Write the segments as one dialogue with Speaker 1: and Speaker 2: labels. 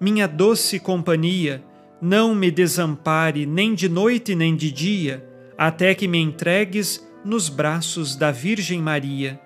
Speaker 1: minha doce companhia, não me desampare nem de noite nem de dia, até que me entregues nos braços da Virgem Maria.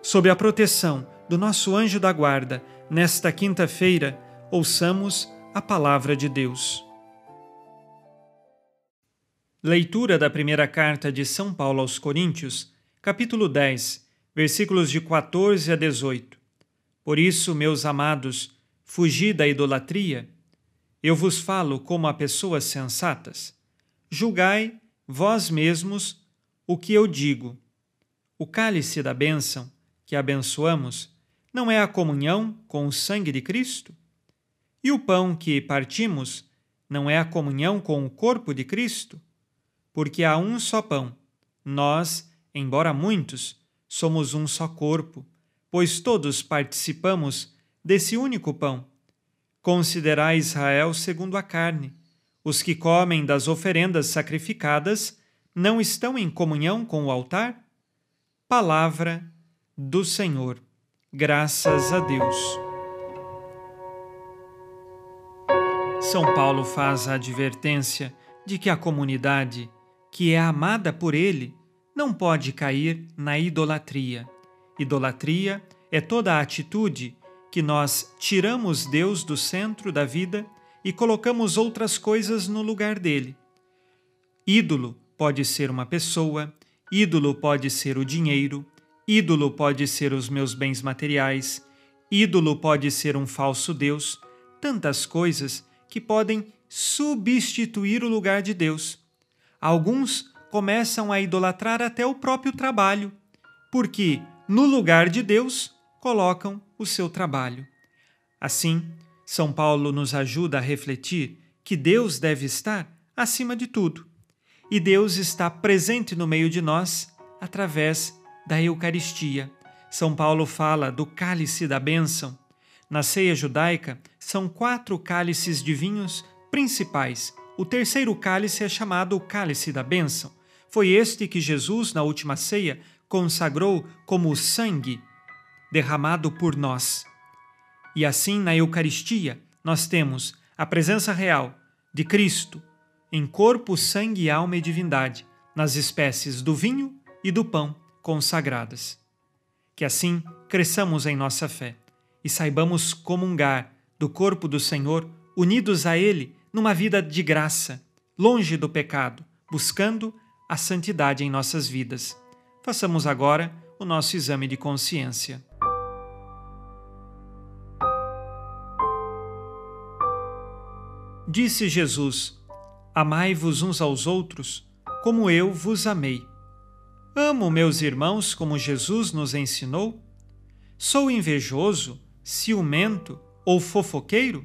Speaker 1: Sob a proteção do nosso anjo da guarda, nesta quinta-feira, ouçamos a palavra de Deus. Leitura da primeira carta de São Paulo aos Coríntios, capítulo 10, versículos de 14 a 18. Por isso, meus amados, fugi da idolatria. Eu vos falo como a pessoas sensatas. Julgai vós mesmos o que eu digo. O cálice da bênção que abençoamos não é a comunhão com o sangue de Cristo? E o pão que partimos não é a comunhão com o corpo de Cristo? Porque há um só pão. Nós, embora muitos, somos um só corpo, pois todos participamos desse único pão. Considerai Israel segundo a carne. Os que comem das oferendas sacrificadas não estão em comunhão com o altar? Palavra do Senhor. Graças a Deus. São Paulo faz a advertência de que a comunidade, que é amada por ele, não pode cair na idolatria. Idolatria é toda a atitude que nós tiramos Deus do centro da vida e colocamos outras coisas no lugar dele. Ídolo pode ser uma pessoa, ídolo pode ser o dinheiro, ídolo pode ser os meus bens materiais, ídolo pode ser um falso Deus, tantas coisas que podem substituir o lugar de Deus. Alguns começam a idolatrar até o próprio trabalho, porque no lugar de Deus colocam o seu trabalho. Assim, São Paulo nos ajuda a refletir que Deus deve estar acima de tudo e Deus está presente no meio de nós através da Eucaristia. São Paulo fala do cálice da bênção. Na ceia judaica, são quatro cálices de vinhos principais. O terceiro cálice é chamado o cálice da bênção. Foi este que Jesus, na última ceia, consagrou como sangue derramado por nós. E assim, na Eucaristia, nós temos a presença real de Cristo, em corpo, sangue, alma e divindade, nas espécies do vinho e do pão consagradas. Que assim cresçamos em nossa fé e saibamos comungar do corpo do Senhor, unidos a Ele numa vida de graça, longe do pecado, buscando a santidade em nossas vidas. Façamos agora o nosso exame de consciência. Disse Jesus: Amai-vos uns aos outros, como eu vos amei. Amo meus irmãos como Jesus nos ensinou? Sou invejoso, ciumento ou fofoqueiro?